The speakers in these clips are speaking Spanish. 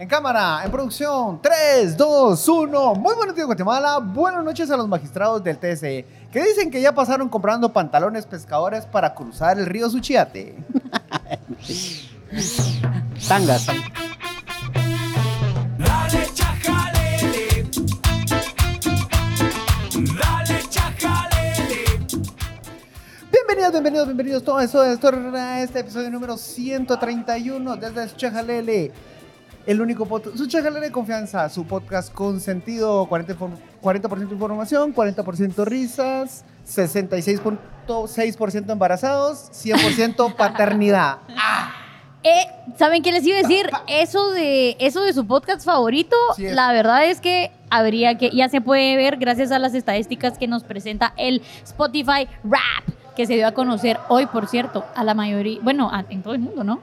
En cámara, en producción, 3, 2, 1. Muy buenos días, Guatemala. Buenas noches a los magistrados del TSE, que dicen que ya pasaron comprando pantalones pescadores para cruzar el río Suchiate. Tangas. Dale chajalele. Dale chajalele. Bienvenidos, bienvenidos, bienvenidos todos esto, esto, a este episodio número 131 desde Chajalele. El único podcast, su Chajalele de confianza, su podcast con sentido, 40%, inform- 40% información, 40% risas, 66.6% embarazados, 100% paternidad. Eh, ¿Saben qué les iba a decir? Eso de, eso de su podcast favorito, Sí la verdad es que habría que, ya se puede ver gracias a las estadísticas que nos presenta el Spotify Rap, que se dio a conocer hoy, por cierto, a la mayoría, bueno, a- en todo el mundo, ¿no?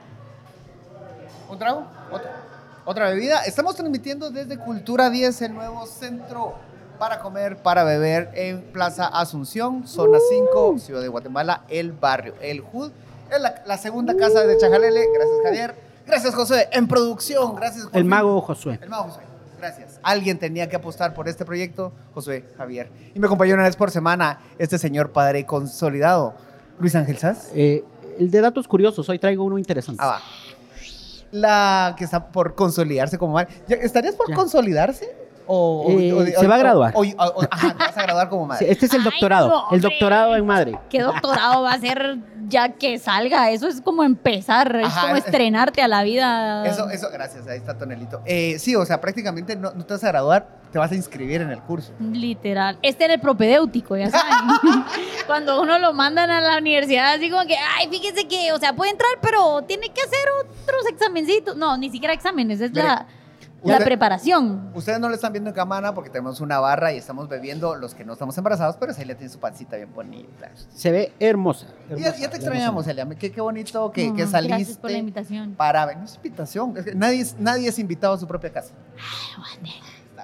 ¿Un trago? ¿Otra? ¿Otra bebida? Estamos transmitiendo desde Cultura 10, el nuevo centro para comer, para beber en Plaza Asunción, zona 5, Ciudad de Guatemala, el barrio, el HUD. Es la, la segunda casa de Chajalele. Gracias, Javier. Gracias, José. En producción, gracias, José. El mago Josué. El mago José. Gracias. Alguien tenía que apostar por este proyecto, José Javier. Y me acompañó una vez por semana este señor padre consolidado, Luis Ángel Sass. Eh, el de datos curiosos, hoy traigo uno interesante. Ah, va. La que está por consolidarse como madre. ¿Ya- ¿Estarías por Ya. consolidarse? O, Eh, o- se va a graduar. o- o- o- ajá, te vas a graduar como Sí, madre. este es el Ay, doctorado. no, el doctorado en madre. ¿Qué doctorado va a ser ya que salga? Eso es como empezar, es como es- estrenarte a la vida. Eso, eso, gracias, ahí está Tonelito. Eh, sí, o sea, prácticamente no, no te vas a graduar, te vas a inscribir en el curso. Literal. Este era el propedéutico, ya saben. Cuando uno lo mandan a la universidad, así como que, ay, fíjese que, o sea, puede entrar, pero tiene que hacer otros examencitos. No, ni siquiera exámenes, es Mire, la, la preparación. Ustedes no lo están viendo en cámara porque tenemos una barra y estamos bebiendo los que no estamos embarazados, pero Celia tiene su pancita bien bonita. Se ve hermosa. Ya, ya te extrañamos, Celia. Qué, qué bonito que, que Mm, saliste. Gracias por la invitación. Para ver, no es invitación. es que nadie, es, nadie es invitado a su propia casa.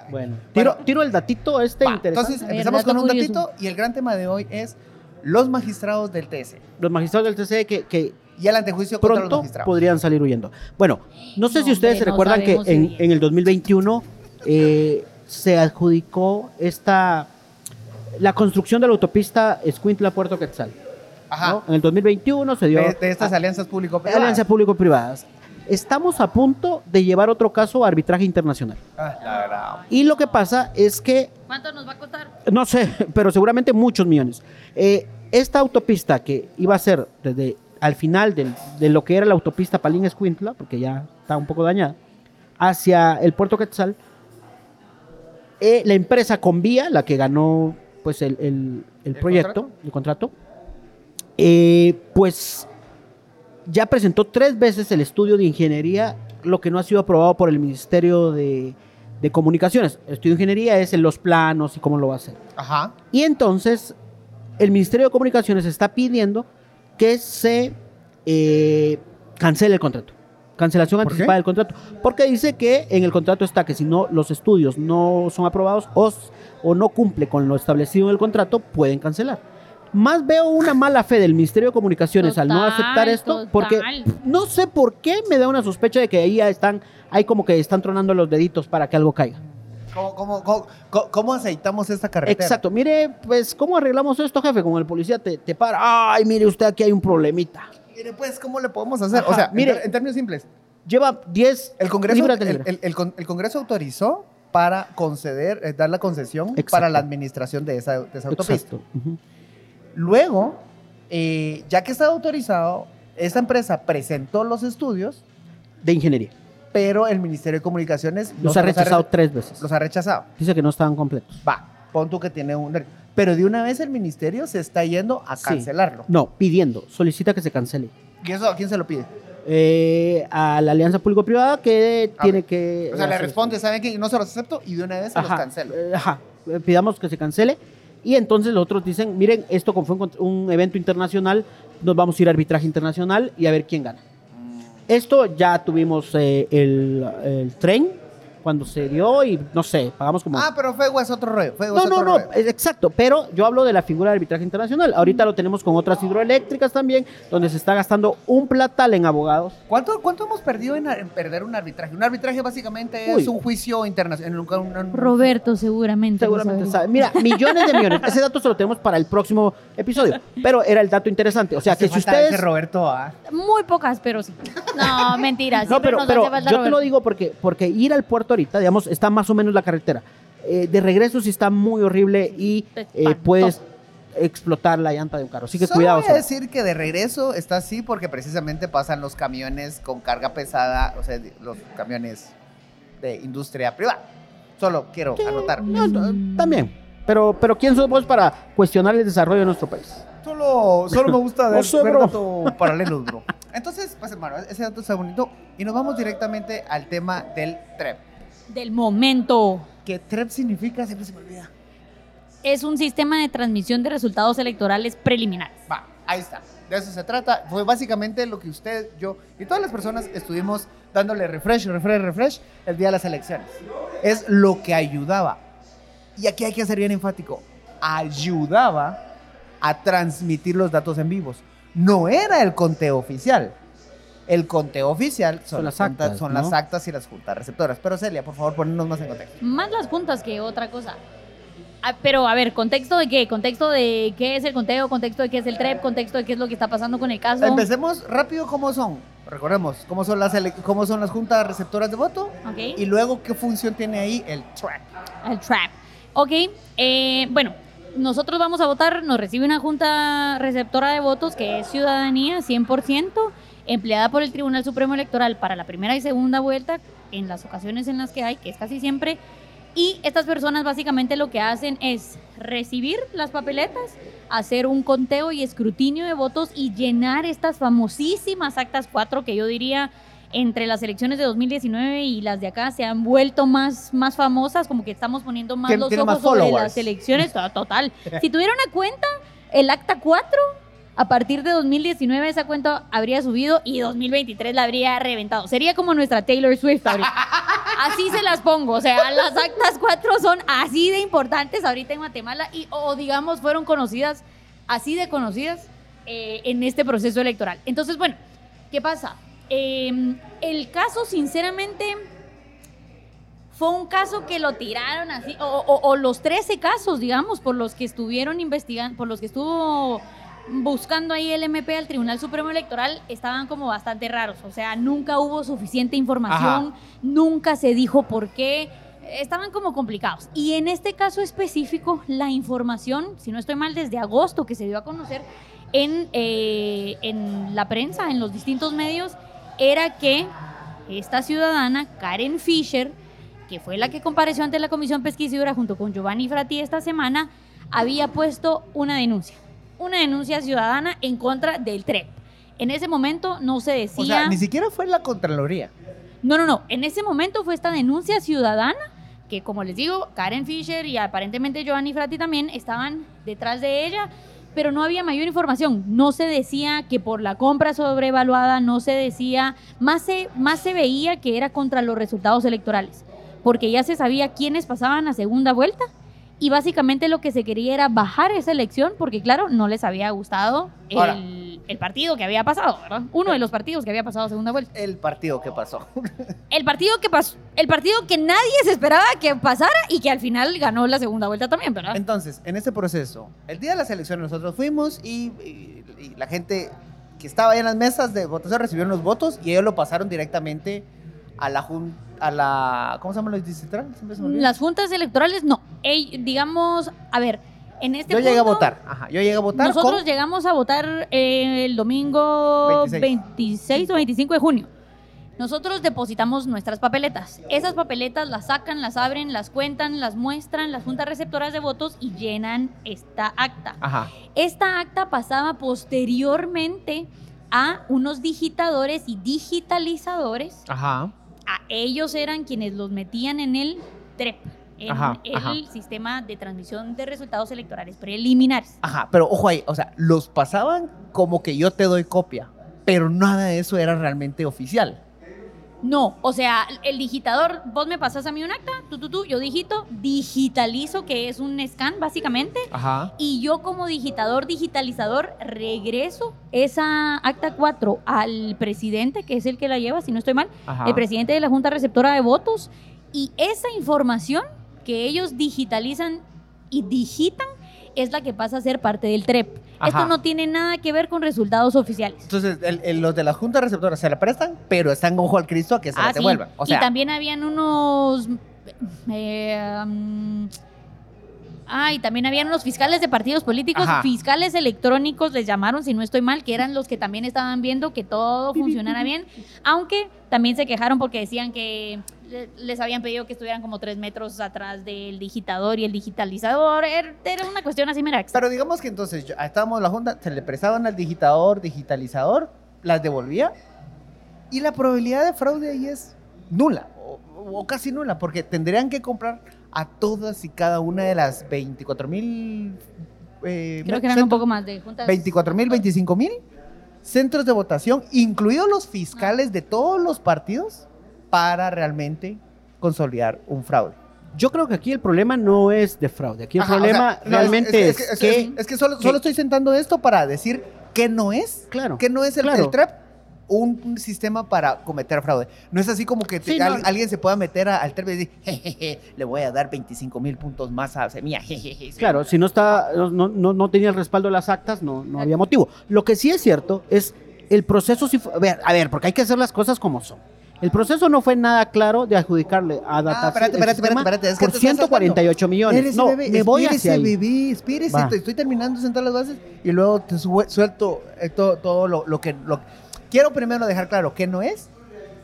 Bueno, tiro, Bueno. tiro el datito este Va, interesante. entonces empezamos con un curioso. datito y el gran tema de hoy es los magistrados del TS Los magistrados del que, que y el antejuicio contra los pronto magistrados. podrían salir huyendo. Bueno, no sé No, si ustedes hombre, se no recuerdan que en, en el 2021 eh, se adjudicó esta la construcción de la autopista Escuintla-Puerto Quetzal. Ajá. ¿no? En el 2021 se dio De, de estas a- alianzas público-privadas. alianza público-privadas. Estamos a punto de llevar otro caso a arbitraje internacional. Ah, la. Y lo que pasa es que ¿Cuánto nos va a costar? no sé, pero seguramente muchos millones. Eh, esta autopista que iba a ser desde al final del- de lo que era la autopista Palín Escuintla, porque ya está un poco dañada, hacia el puerto Quetzal, eh, la empresa Convía, la que ganó pues el, el- el ¿El proyecto, contrato? el contrato, eh, pues ya presentó tres veces el estudio de ingeniería, lo que no ha sido aprobado por el Ministerio de, de Comunicaciones. El estudio de ingeniería es en los planos y cómo lo va a hacer. Ajá. Y entonces el Ministerio de Comunicaciones está pidiendo que se eh, cancele el contrato. Cancelación ¿Por anticipada del contrato. Porque dice que en el contrato está que si no los estudios no son aprobados o, o no cumple con lo establecido en el contrato, pueden cancelar. Más veo una mala fe del Ministerio de Comunicaciones al no aceptar esto, total. porque no sé por qué me da una sospecha de que ahí ya están, hay como que están tronando los deditos para que algo caiga. ¿Cómo, cómo, cómo, cómo- aceitamos esta carretera? Exacto. Mire, pues, ¿cómo arreglamos esto, jefe? Con el policía te, te para. Ay, mire usted, aquí hay un problemita. Mire, pues, ¿cómo le podemos hacer? Ajá, o sea, mire. en, términos simples, Lleva 10 el Congreso, el, el- el el Congreso autorizó para conceder, eh, dar la concesión Exacto. para la administración de esa, de esa autopista. Luego, eh, ya que está autorizado, esta empresa presentó los estudios, De ingeniería. Pero el Ministerio de Comunicaciones Los ha rechazado re- tres veces. los ha rechazado. Dice que no estaban completos. Va, pon tú que tiene un... Pero de una vez el ministerio se está yendo a Sí. cancelarlo. No, pidiendo. Solicita que se cancele. ¿Y eso a quién se lo pide? Eh, a la alianza público-privada que Ah, tiene que... O sea, le responde, ¿saben qué? No se los acepto y de una vez se los cancelo. eh, ajá, eh, pidamos que se cancele. Y entonces los otros dicen, miren, esto como fue un evento internacional, nos vamos a ir a arbitraje internacional y a ver quién gana. Esto ya tuvimos eh, el, el tren, cuando se dio y no sé, pagamos como... Ah, pero Fuego es otro rollo. No, es no, otro no, rollo. es exacto, pero yo hablo de la figura de arbitraje internacional. Ahorita lo tenemos con otras hidroeléctricas también, donde se está gastando un platal en abogados. ¿Cuánto, ¿Cuánto hemos perdido en, en perder un arbitraje? Un arbitraje básicamente es un juicio internacional. un- un- un- Roberto seguramente. Seguramente sabe. Mira, millones de millones. Ese dato se lo tenemos para el próximo episodio, pero era el dato interesante. O sea, que si ustedes... Roberto, ah. Muy pocas, pero sí. No, mentira. No, siempre pero, nos pero hace falta yo te lo digo porque, porque ir al puerto ahorita, digamos, está más o menos la carretera. Eh, de regreso sí está muy horrible y eh, puedes explotar la llanta de un carro. Así que Solo cuidado. voy a decir que de regreso está así porque precisamente pasan los camiones con carga pesada, o sea, los camiones de industria privada. Solo quiero anotar. No, no, también. Pero, pero ¿quién sos vos para cuestionar el desarrollo de nuestro país? Solo, solo me gusta No ver, sé, ver datos paralelos, bro. Entonces, pues hermano, ese dato está bonito. Y nos vamos directamente al tema del TREP. Del momento. ¿Qué TREP significa? Siempre se me olvida. Es un sistema de transmisión de resultados electorales preliminares. Va, ahí está. De eso se trata. Fue básicamente lo que usted, yo y todas las personas estuvimos dándole refresh, refresh, refresh el día de las elecciones. Es lo que ayudaba. Y aquí hay que ser bien enfático. Ayudaba a transmitir los datos en vivos. No era el conteo oficial. El conteo oficial son, Son las, las juntas- actas, son ¿no? las actas y las juntas receptoras. Pero Celia, por favor, ponernos más en contexto. Más las juntas que otra cosa. Ah, pero a ver, ¿contexto de qué? ¿Contexto de qué es el conteo? ¿Contexto de qué es el TREP? ¿Contexto de qué es lo que está pasando con el caso? Empecemos rápido cómo son. Recordemos, cómo son las, cómo son las juntas receptoras de voto. Ok. Y luego, ¿qué función tiene ahí el track? El trap. Ok, eh, bueno, nosotros vamos a votar, nos recibe una junta receptora de votos que es ciudadanía 100%, empleada por el Tribunal Supremo Electoral para la primera y segunda vuelta, en las ocasiones en las que hay, que es casi siempre. Y estas personas básicamente lo que hacen es recibir las papeletas, hacer un conteo y escrutinio de votos y llenar estas famosísimas actas 4 que yo diría entre las elecciones de 2019 y las de acá se han vuelto más, más famosas, como que estamos poniendo más los ojos más sobre las elecciones. To- Total. Si tuviera una cuenta, el acta 4, a partir de 2019 esa cuenta habría subido y 2023 la habría reventado. Sería como nuestra Taylor Swift ahorita. Así se las pongo. O sea, las actas 4 son así de importantes ahorita en Guatemala y, o digamos, fueron conocidas, así de conocidas eh, en este proceso electoral. Entonces, bueno, ¿qué pasa? Eh, el caso, sinceramente, fue un caso que lo tiraron así, o, o- o los 13 casos, digamos, por los que estuvieron investigando, por los que estuvo buscando ahí el MP al Tribunal Supremo Electoral, estaban como bastante raros. O sea, nunca hubo suficiente información, nunca se dijo por qué. Estaban como complicados. Y en este caso específico, la información, si no estoy mal, desde agosto que se dio a conocer en, eh, en la prensa, en los distintos medios, era que esta ciudadana, Karen Fisher, que fue la que compareció ante la Comisión Pesquisidora junto con Giovanni Frati esta semana, había puesto una denuncia. Una denuncia ciudadana en contra del TREP. En ese momento no se decía... O sea, ni siquiera fue la Contraloría. No, no, no. En ese momento fue esta denuncia ciudadana que, como les digo, Karen Fisher y aparentemente Giovanni Frati también estaban detrás de ella, pero no había mayor información. No se decía que por la compra sobrevaluada, no se decía, más se, más se veía que era contra los resultados electorales, porque ya se sabía quiénes pasaban a segunda vuelta. Y básicamente lo que se quería era bajar esa elección, porque claro, no les había gustado Ahora. el, el partido que había pasado, ¿verdad? Uno de los partidos que había pasado segunda vuelta. El partido que pasó. El partido que pasó, el partido que nadie se esperaba que pasara y que al final ganó la segunda vuelta también, ¿verdad? Entonces, en este proceso, el día de las elecciones nosotros fuimos y, y- y la gente que estaba ahí en las mesas de votación recibieron los votos y ellos lo pasaron directamente a la jun- a la ¿cómo se llama los distritales? Las juntas electorales no. Ey, digamos, a ver, en este Yo llegué a votar. Ajá, yo llegué a votar Nosotros con- llegamos a votar eh, el domingo 26. 26. o 25 de junio. Nosotros depositamos nuestras papeletas. Esas papeletas las sacan, las abren, las cuentan, las muestran las juntas receptoras de votos y llenan esta acta. Ajá. Esta acta pasaba posteriormente a unos digitadores y digitalizadores. Ajá. A ellos eran quienes los metían en el TREP, en Ajá, el ajá. sistema de transmisión de resultados electorales preliminares. Ajá, pero ojo ahí, o sea, los pasaban como que yo te doy copia, pero nada de eso era realmente oficial. No, o sea, el digitador, vos me pasas a mí un acta, tú, tú, tú, yo digito, digitalizo, que es un scan básicamente, Ajá. y yo como digitador, digitalizador, regreso esa acta 4 al presidente, que es el que la lleva, si no estoy mal, Ajá. el presidente de la Junta Receptora de Votos, y esa información que ellos digitalizan y digitan es la que pasa a ser parte del TREP. Ajá. Esto no tiene nada que ver con resultados oficiales. Entonces, el- el- los de la Junta Receptora se la prestan, pero están ojo al Cristo a que se la Ah, sí. devuelvan. O sea, y también habían unos... eh, um, Ah, y también habían unos fiscales de partidos políticos, Ajá. fiscales electrónicos, les llamaron, si no estoy mal, que eran los que también estaban viendo que todo funcionara bien, aunque también se quejaron porque decían que le- les habían pedido que estuvieran como tres metros atrás del digitador y el digitalizador. Er- Era una cuestión así extra. pero digamos que entonces estábamos en la Junta, se le prestaban al digitador, digitalizador, las devolvía y la probabilidad de fraude ahí es nula o, o casi nula, porque tendrían que comprar a todas y cada una de las 24 mil. eh, Creo que eran un poco más de juntas. 24 mil, 25 mil centros de votación, incluidos los fiscales de todos los partidos, para realmente consolidar un fraude. Yo creo que aquí el problema no es de fraude. Aquí el Ajá, o problema sea, realmente es, que, es, que, es- es que solo, que- solo estoy sentando esto para decir que no es, claro, que no es el, Claro. el TREP un, sistema para cometer fraude. No es así como que te- Sí, no. al- alguien se pueda meter a- al TREP y decir, jejeje, le voy a dar 25 mil puntos más a Semilla. jejeje". Claro, si no está, no, no, no tenía el respaldo de las actas, no, no había motivo. Lo que sí es cierto es el proceso, sí fue- a ver, a ver, porque hay que hacer las cosas como son. El proceso no fue nada claro de adjudicarle a Data Ah, espérate, espérate, espérate, espérate, es que por te estás 148 millones. Espérese, No, bebé, me voy hacia ahí. Va. te estoy terminando de sentar las bases y luego te sue- suelto eh, todo, todo lo, lo que... Lo, quiero primero dejar claro qué no es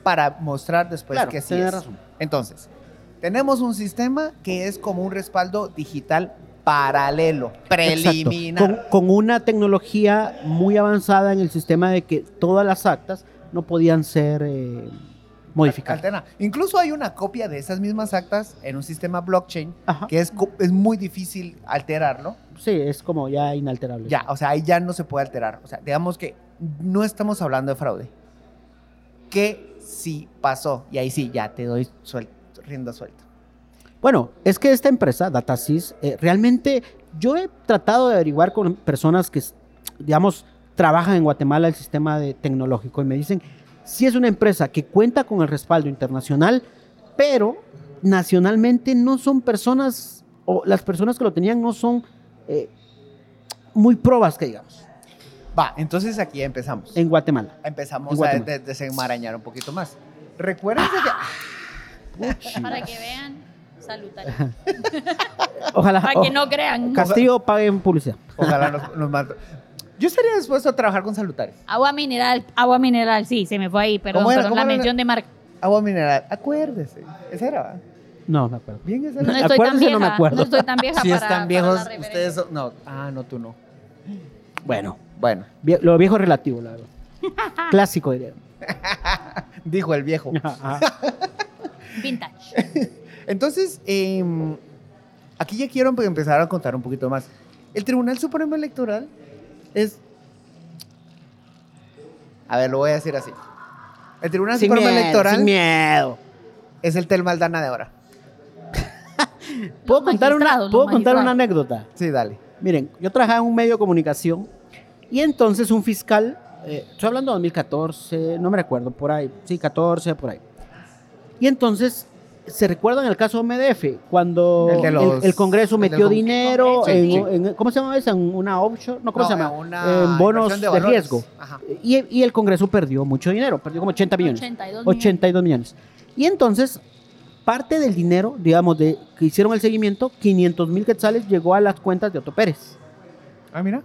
para mostrar después Claro, que sí es. razón. Entonces, tenemos un sistema que es como un respaldo digital paralelo, preliminar. Con, con una tecnología muy avanzada en el sistema de que todas las actas no podían ser eh, modificadas. Alterna. Incluso hay una copia de esas mismas actas en un sistema blockchain Ajá. que es muy difícil alterarlo. Sí, es como ya inalterable. Ya, o sea, ahí ya no se puede alterar. O sea, digamos que no estamos hablando de fraude. Que sí pasó. Y ahí sí, ya te doy suelto, rienda suelta. Bueno, es que esta empresa, DataSys, eh, realmente yo he tratado de averiguar con personas que, digamos, trabajan en Guatemala el sistema de tecnológico y me dicen, sí es una empresa que cuenta con el respaldo internacional, pero nacionalmente no son personas, o las personas que lo tenían no son eh, muy probas, que digamos, Va, entonces aquí empezamos. en Guatemala. Empezamos en a Guatemala. de- desenmarañar un poquito más. Recuerden que... Para que vean, salutaría. Ojalá, Para que no crean. Castillo paguen publicidad. Ojalá nos, nos mate. Yo estaría dispuesto a trabajar con salutares. Agua mineral, agua mineral, sí, se me fue ahí, perdón, ¿Cómo era? perdón, ¿Cómo la era? mención de marca. Agua mineral. Acuérdese. Esa era. No, me acuerdo. Bien, esa No era. estoy tan Acuérdense, vieja, no me acuerdo. no estoy tan vieja Si para, están para viejos, ustedes No, ah, no, tú no. Bueno, Bueno, vie- lo viejo es relativo, la verdad. Clásico, diría. dijo el viejo. Ajá. Vintage. Entonces, em, aquí ya quiero empe- empezar a contar un poquito más. El Tribunal Supremo Electoral es... A ver, lo voy a decir así. El Tribunal Sin Supremo miedo, Electoral sin miedo. es el Tel Maldana de ahora. ¿Puedo Los contar, una, magistrados, los ¿puedo contar una magistrados. anécdota? Sí, dale. Miren, yo trabajaba en un medio de comunicación y entonces un fiscal, eh, estoy hablando de 2014, no me recuerdo, por ahí, sí, 14, por ahí. Y entonces, ¿se recuerdan el caso MDF? Cuando El de el, los- el Congreso el metió con- dinero Sí, en, sí. en- ¿cómo se llama eso? En una offshore, no, ¿cómo se llama? una en bonos de, riesgo. Y el Congreso perdió mucho dinero, perdió como 80 millones. 82 millones. 82 millones. Y entonces, parte del dinero, digamos, de que hicieron el seguimiento, 500 mil quetzales llegó a las cuentas de Otto Pérez. Ah, mira.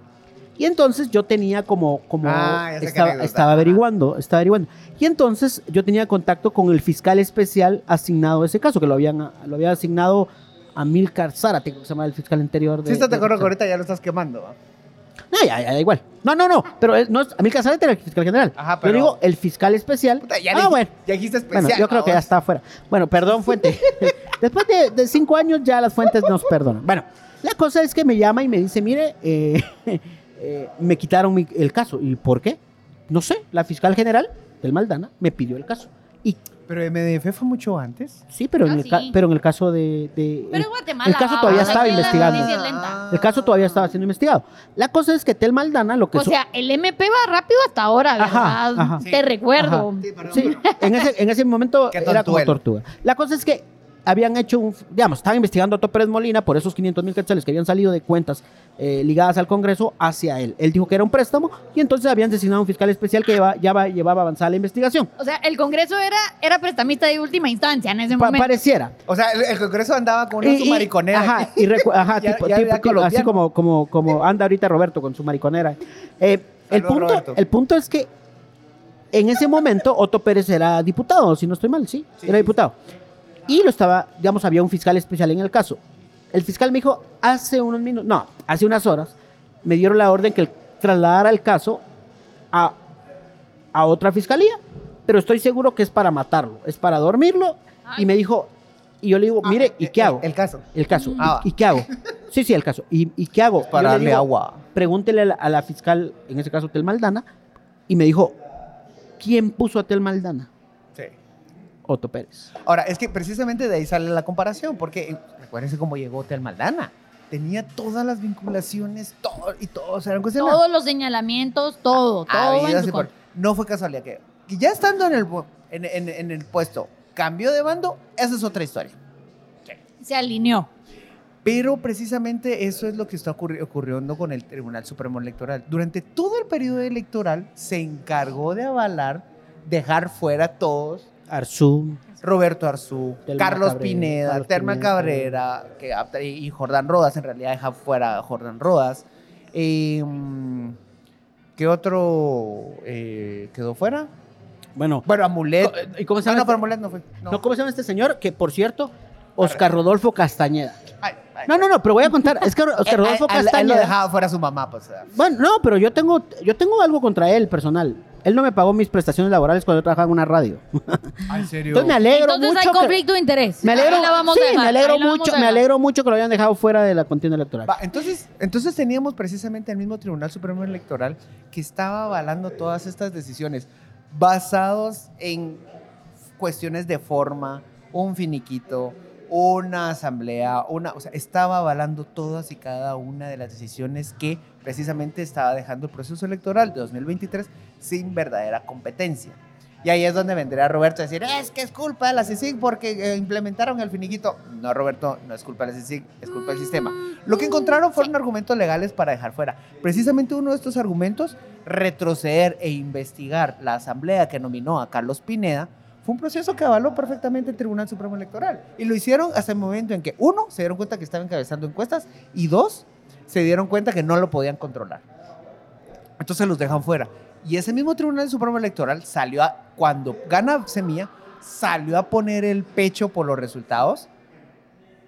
Y entonces yo tenía como, como Ah, estaba, estaba averiguando, estaba averiguando. Y entonces yo tenía contacto con el fiscal especial asignado a ese caso, que lo habían, lo había asignado a Milcar Zárate, que se llama el fiscal anterior de. Sí, estás de de- acuerdo que ahorita ya lo estás quemando. ¿va? No, ya, ya, da igual. No, no, no, pero es- no es, Amilcar Zárate era el fiscal general. Ajá, Yo pero- digo el fiscal especial. Puta, ya, ah, bueno. ya dijiste especial. Bueno, yo creo que ya está afuera. Bueno, perdón, fuente. Después de, de cinco años ya las fuentes nos perdonan. Bueno, la cosa es que me llama y me dice, mire, eh, eh, me quitaron mi- el caso. ¿Y por qué? No sé, la fiscal general del Maldana me pidió el caso. Y Pero MDF fue mucho antes. Sí, pero, Ah, en, el ca- pero en el caso de... de- Pero el, en Guatemala. el caso todavía estaba lenta. el caso todavía estaba siendo investigado. La cosa es que Tel Maldana lo que... O sea, el MP va rápido hasta ahora, ¿verdad? Ajá, ajá. Te recuerdo. Ajá. Sí, en ese, en ese momento era como tortuga. La cosa es que habían hecho un, digamos, estaban investigando a Otto Pérez Molina por esos 500 mil quetzales que habían salido de cuentas eh, ligadas al Congreso hacia él. Él dijo que era un préstamo y entonces habían designado un fiscal especial que lleva- ya va- llevaba avanzada la investigación. O sea, el Congreso era, era prestamista de última instancia en ese Pa- momento. pareciera. O sea, el, el Congreso andaba con una Y- su mariconera. Ajá, y ajá, Ya- tipo- ya tipo- así como, como, como anda ahorita Roberto con su mariconera. Eh, el, punto, Roberto. el punto es que en ese momento Otto Pérez era diputado, si no estoy mal, sí, Sí, era sí, diputado. Y lo estaba, digamos, había un fiscal especial en el caso. El fiscal me dijo, hace unos minutos, no, hace unas horas, me dieron la orden que trasladara el caso a, a otra fiscalía, pero estoy seguro que es para matarlo, es para dormirlo. Y me dijo, y yo le digo, mire, ¿y Eh, qué eh, hago? El caso. El caso. Ah. ¿Y, y qué hago? Sí, sí, el caso. ¿Y, y qué hago? Para darle digo, agua. Pregúntele a la, a la fiscal, en ese caso, Tel Maldana, y me dijo, ¿quién puso a Tel Maldana? Otto Pérez. Ahora, es que precisamente de ahí sale la comparación, porque recuérdense cómo llegó Tel Maldana. Tenía todas las vinculaciones, todo, y todos eran cuestiones. Todos los señalamientos, todo, todo. en su por- contra. No fue casualidad que, que ya estando en el, en, en- en el puesto, cambió de bando, esa es otra historia. Se alineó. Pero precisamente eso es lo que está ocurri- ocurriendo con el Tribunal Supremo Electoral. Durante todo el periodo electoral se encargó de avalar, dejar fuera a todos Arzú. Roberto Arzú, Telma Carlos Cabrera, Pineda, Carlos Terma Pineda. Cabrera que, y Jordán Rodas, en realidad deja fuera a Jordán Rodas. Eh, mm, ¿Qué otro eh, quedó fuera? Bueno, Bueno, Amulet. ¿y cómo se Ah, llama no, este? pero Amulet no fue. No. no, ¿cómo se llama este señor? Que, por cierto, Oscar Rodolfo Castañeda. Ay, ay. No, no, no, pero voy a contar. Es que Oscar Rodolfo a- a- a él lo Castañeda... dejaba fuera su mamá, pues. Bueno, no, pero yo tengo, yo tengo algo contra él personal. Él no me pagó mis prestaciones laborales cuando yo trabajaba en una radio. ¿En serio? Entonces me alegro Entonces mucho. hay que- conflicto de interés. Me alegro, la vamos sí, a dejar, me alegro la mucho, me alegro mucho que lo hayan dejado fuera de la contienda electoral. Va, entonces, entonces teníamos precisamente el mismo Tribunal Supremo Electoral que estaba avalando todas estas decisiones basados en cuestiones de forma, un finiquito, una asamblea, una, o sea, estaba avalando todas y cada una de las decisiones que precisamente estaba dejando el proceso electoral de 2023 sin verdadera competencia. Y ahí es donde vendría Roberto a decir, es que es culpa de la CICIG porque eh, implementaron el finiquito. No, Roberto, no es culpa de la CICIG, es culpa del sistema. Lo que encontraron fueron argumentos legales para dejar fuera. Precisamente uno de estos argumentos, retroceder e investigar la asamblea que nominó a Carlos Pineda, fue un proceso que avaló perfectamente el Tribunal Supremo Electoral. Y lo hicieron hasta el momento en que, uno, se dieron cuenta que estaba encabezando encuestas y dos, se dieron cuenta que no lo podían controlar. Entonces los dejan fuera. Y ese mismo Tribunal Supremo Electoral salió a, cuando gana Semilla, salió a poner el pecho por los resultados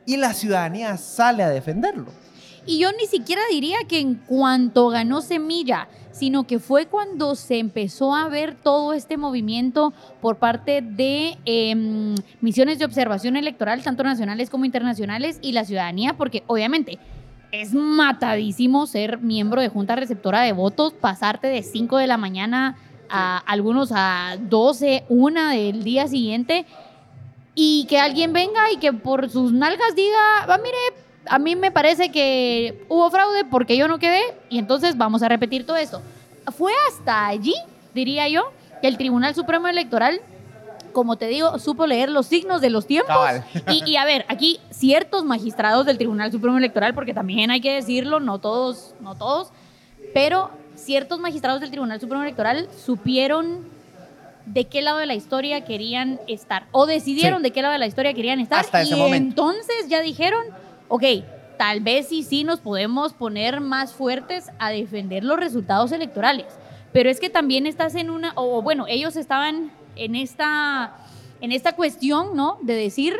y la ciudadanía sale a defenderlo. Y yo ni siquiera diría que en cuanto ganó Semilla, sino que fue cuando se empezó a ver todo este movimiento por parte de em, misiones de observación electoral, tanto nacionales como internacionales, y la ciudadanía, porque obviamente es matadísimo ser miembro de junta receptora de votos, pasarte de 5 de la mañana a algunos a 12, 1 del día siguiente, y que alguien venga y que por sus nalgas diga, va, mire, a mí me parece que hubo fraude porque yo no quedé y entonces vamos a repetir todo esto. Fue hasta allí, diría yo, que el Tribunal Supremo Electoral, como te digo, supo leer los signos de los tiempos. Cabal. Y, y a ver, aquí ciertos magistrados del Tribunal Supremo Electoral, porque también hay que decirlo, no todos, no todos, pero ciertos magistrados del Tribunal Supremo Electoral supieron de qué lado de la historia querían estar o decidieron Sí. de qué lado de la historia querían estar Hasta y ese momento. entonces ya dijeron, ok, tal vez sí sí nos podemos poner más fuertes a defender los resultados electorales, pero es que también estás en una o bueno, ellos estaban en esta en esta cuestión, ¿no? De decir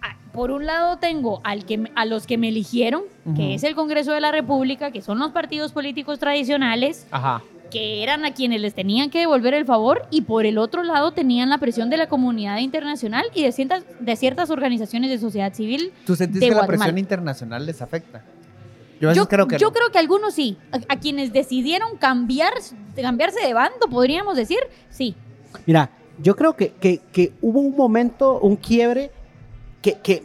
ah, por un lado tengo al que, a los que me eligieron, que es el Congreso de la República, que son los partidos políticos tradicionales, Ajá. que eran a quienes les tenían que devolver el favor, y por el otro lado tenían la presión de la comunidad internacional y de ciertas, de ciertas organizaciones de sociedad civil. ¿Tú sentís de que la Guatemala. presión internacional les afecta? Yo, creo que yo no. creo que algunos sí, a, a quienes decidieron cambiar, cambiarse de bando, podríamos decir, sí. Mira, Yo creo que, que- que hubo un momento, un quiebre, que, que,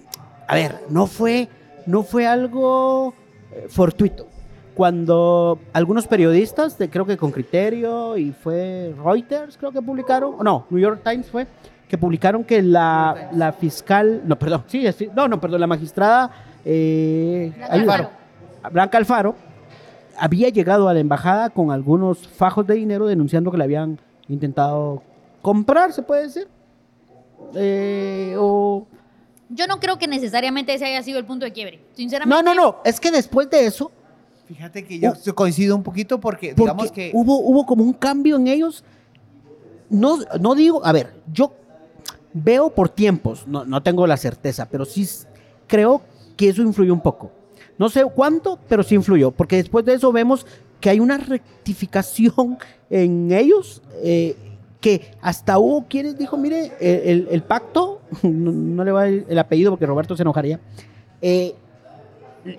a ver, no fue, no fue algo eh, fortuito. Cuando algunos periodistas, de, creo que con criterio, y fue Reuters, creo que publicaron, no, New York Times fue, que publicaron que la, la fiscal, no, perdón, sí, no, no, perdón, la magistrada eh, Alfaro. Blanca Alfaro había llegado a la embajada con algunos fajos de dinero denunciando que le habían intentado comprar, se puede decir. Eh, o... Yo no creo que necesariamente ese haya sido el punto de quiebre. Sinceramente. No, no, no, es que después de eso, Fíjate que yo coincido un poquito porque, porque digamos que... hubo, hubo como un cambio en ellos. No, no digo, a ver, yo veo por tiempos, no, no tengo la certeza, pero sí creo que eso influyó un poco. No sé cuánto, pero sí influyó, porque después de eso vemos que hay una rectificación en ellos, eh, que hasta hubo quienes dijo, mire, el, pacto, no, no le va el, el apellido porque Roberto se enojaría, eh,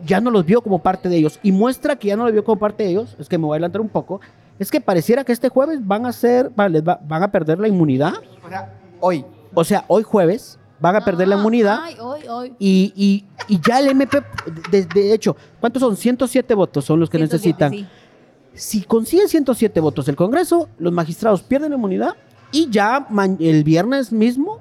ya no los vio como parte de ellos. Y muestra que ya no los vio como parte de ellos, es que me voy a adelantar un poco, es que pareciera que este jueves van a ser, van a perder la inmunidad. o sea, hoy, O sea, hoy jueves van a perder la Ah, inmunidad. Ay, hoy, hoy. Y, y- y ya el MP, de, de hecho, ¿cuántos son? 107 votos son los que 107, necesitan. sí. Si consiguen 107 votos el Congreso, los magistrados pierden la inmunidad y ya el viernes mismo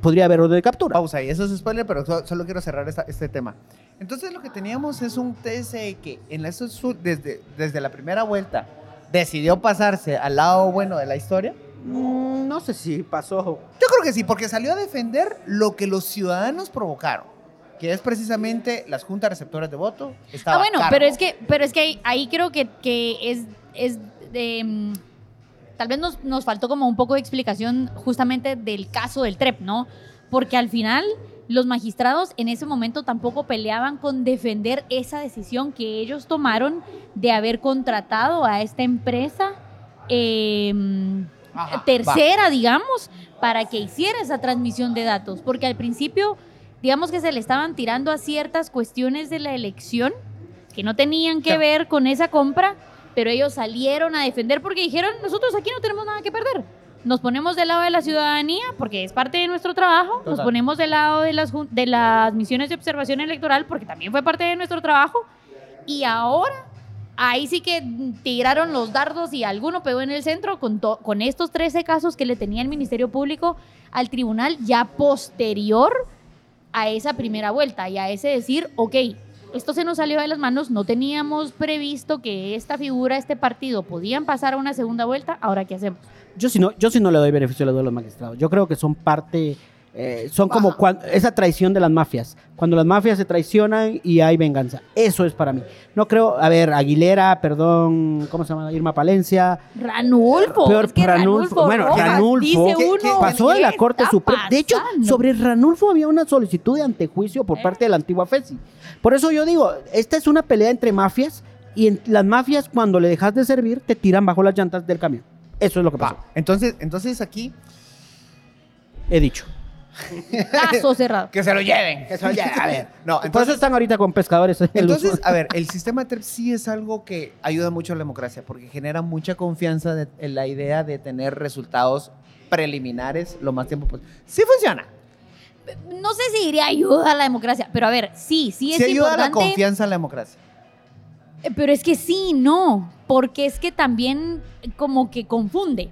podría haber orden de captura. pausa ahí, eso es spoiler, pero so- solo quiero cerrar esta- este tema. Entonces lo que teníamos es un TSE que en eso su- desde, desde la primera vuelta decidió pasarse al lado bueno de la historia. Mm, no sé si pasó. Yo creo que sí, porque salió a defender lo que los ciudadanos provocaron, que es precisamente las juntas receptoras de voto. estaba Ah, bueno, cargo. pero es que, pero es que ahí, ahí creo que, que es, es de, mm, tal vez nos, nos faltó como un poco de explicación justamente del caso del TREP, ¿no? Porque al final los magistrados en ese momento tampoco peleaban con defender esa decisión que ellos tomaron de haber contratado a esta empresa eh, Ajá, tercera, digamos, para que hiciera esa transmisión de datos. Porque al principio, digamos que se le estaban tirando a ciertas cuestiones de la elección que no tenían que ver con esa compra, pero ellos salieron a defender porque dijeron, nosotros aquí no tenemos nada que perder. Nos ponemos del lado de la ciudadanía porque es parte de nuestro trabajo, nos ponemos del lado de las, jun- de las misiones de observación electoral porque también fue parte de nuestro trabajo y ahora ahí sí que tiraron los dardos y alguno pegó en el centro con, to- con estos 13 casos que le tenía el Ministerio Público al tribunal ya posterior a esa primera vuelta y a ese decir, ok, esto se nos salió de las manos, no teníamos previsto que esta figura, este partido podían pasar a una segunda vuelta, ahora qué hacemos. Yo sí no, yo sí no le doy beneficio la duda a los magistrados. Yo creo que son parte, eh, son como esa traición de las mafias. Cuando las mafias se traicionan y hay venganza. Eso es para mí. No creo, a ver, Aguilera, perdón, ¿cómo se llama? Irma Palencia. Ranulfo. Peor es que Ranulfo. Bueno, Rojas, Ranulfo, dice ¿qué- uno, qué Pasó de la ¿qué Corte Suprema. De hecho, sobre Ranulfo había una solicitud de antejuicio por ¿Eh? parte de la antigua FESI. Por eso yo digo, esta es una pelea entre mafias y en- las mafias cuando le dejas de servir te tiran bajo las llantas del camión. Eso es lo que pasó. Va, Entonces, entonces aquí, He dicho. Caso cerrado. que se lo lleven. Que se lo lleven. A ver, no, Por eso entonces, están ahorita con pescadores. en entonces, a ver, el sistema TERP sí es algo que ayuda mucho a la democracia porque genera mucha confianza de- en la idea de tener resultados preliminares lo más tiempo posible. Sí funciona. No sé si diría ayuda a la democracia, pero a ver, sí, sí es Sí ayuda a la confianza en la democracia. Eh, Pero es que sí, no, porque es que también como que confunde.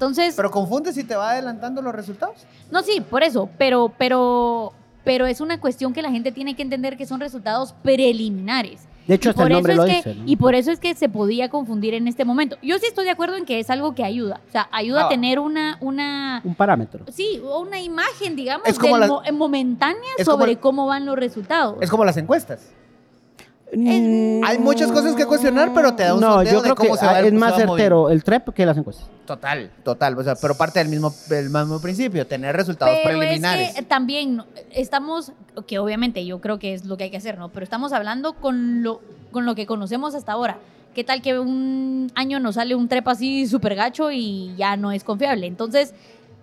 Entonces, Pero confunde si te va adelantando los resultados. no, sí, por eso, pero, pero, pero es una cuestión que la gente tiene que entender que son resultados preliminares. De hecho, Y hasta el por nombre eso lo es dice. que, ¿no? Y por eso es que se podía confundir en este momento. Yo sí estoy de acuerdo en que es algo que ayuda. O sea, ayuda Ah. a tener una, una, Un parámetro. sí, o una imagen, digamos, Es como del las- mo- momentánea es como sobre el- cómo van los resultados. Es como las encuestas. Mm, Hay muchas cosas que cuestionar, pero te da un No, sondeo yo de creo cómo que se va- es más certero el TREP que las encuestas. Total, total. O sea, pero parte del mismo, del mismo principio, tener resultados Pero preliminares. es que también estamos, que obviamente yo creo que es lo que hay que hacer, ¿no? Pero estamos hablando con lo, con lo que conocemos hasta ahora. ¿Qué tal que un año nos sale un trepa así súper gacho y ya no es confiable? Entonces,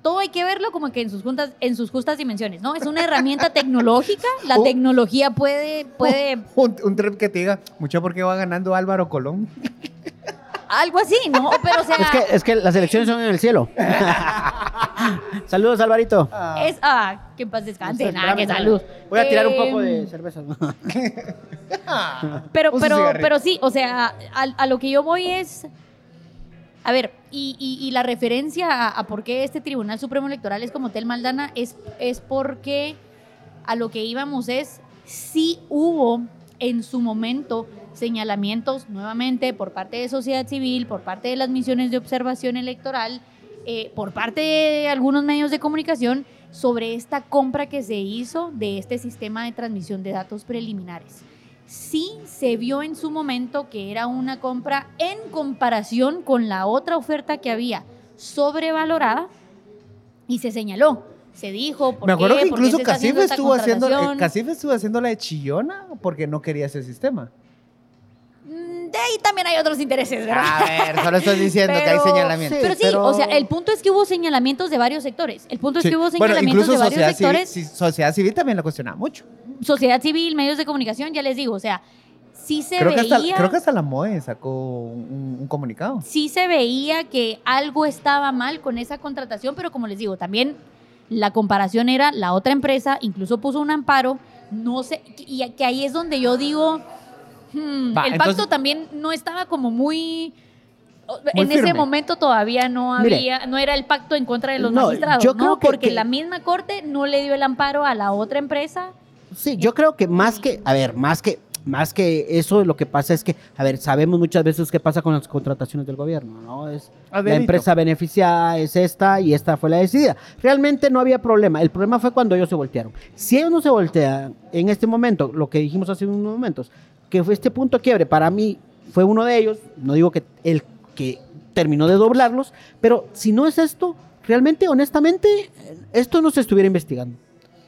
todo hay que verlo como que en sus, juntas, en sus justas dimensiones, ¿no? Es una herramienta tecnológica, la Oh. tecnología puede, puede Un, un trip que te diga, mucho porque va ganando Álvaro Colón. algo así, ¿no? Pero o sea, Es que, es que las elecciones son en el cielo. Saludos, Alvarito. Ah. Es, ah, que en paz descanse. No sé, Nada, que salud. Voy a tirar un poco Em, de cerveza. Ah. Pero, pero, pero sí, o sea, a, a lo que yo voy es. A ver, y, la referencia a, por qué este Tribunal Supremo Electoral es como Tel Maldana es, es porque a lo que íbamos es, sí hubo en su momento señalamientos nuevamente por parte de sociedad civil, por parte de las misiones de observación electoral, eh, por parte de algunos medios de comunicación sobre esta compra que se hizo de este sistema de transmisión de datos preliminares. Sí se vio en su momento que era una compra en comparación con la otra oferta que había sobrevalorada y se señaló, se dijo, ¿por Me acuerdo qué? que ¿Por qué incluso Casife estuvo haciendo, eh? Casife estuvo haciendo la de chillona porque no quería ese sistema. Mm, De ahí también hay otros intereses, ¿verdad? A ver, solo estoy diciendo que hay señalamientos. Pero sí, pero- o sea, el punto es que hubo señalamientos de varios sectores. El punto Sí. es que hubo Bueno, señalamientos incluso de varios sociedad sectores. civil, sí, sociedad civil también lo cuestionaba mucho. Sociedad civil, medios de comunicación, ya les digo, o sea, sí se Creo que, hasta, veía. creo que hasta la MOE sacó un, un comunicado. sí se veía que algo estaba mal con esa contratación, pero como les digo, también la comparación era la otra empresa, incluso puso un amparo, no sé, y que ahí es donde yo digo, hmm, Va, el entonces- pacto también no estaba como muy... Muy en ese momento todavía no Mire. había, no era el pacto en contra de los No, magistrados, yo ¿no? creo que- Porque que- la misma corte no le dio el amparo a la otra empresa. Sí, yo creo que más que, a ver, más que, más que eso, lo que pasa es que, a ver, sabemos muchas veces qué pasa con las contrataciones del gobierno, ¿no? Es la Adelito. empresa beneficiada es esta y esta fue la decidida. Realmente no había problema. El problema fue cuando ellos se voltearon. Si ellos no se voltean en este momento, lo que dijimos hace unos momentos, que fue este punto quiebre, para mí fue uno de ellos, no digo que el que terminó de doblarlos, pero si no es esto, realmente, honestamente, esto no se estuviera investigando.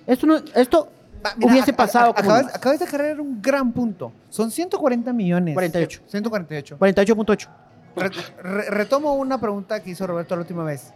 Esto no, esto mira, hubiese pasado ac- como acabas, de cargar un gran punto. Son 140 millones. 48. 148. 48.8. Re- re- retomo una pregunta que hizo Roberto la última vez.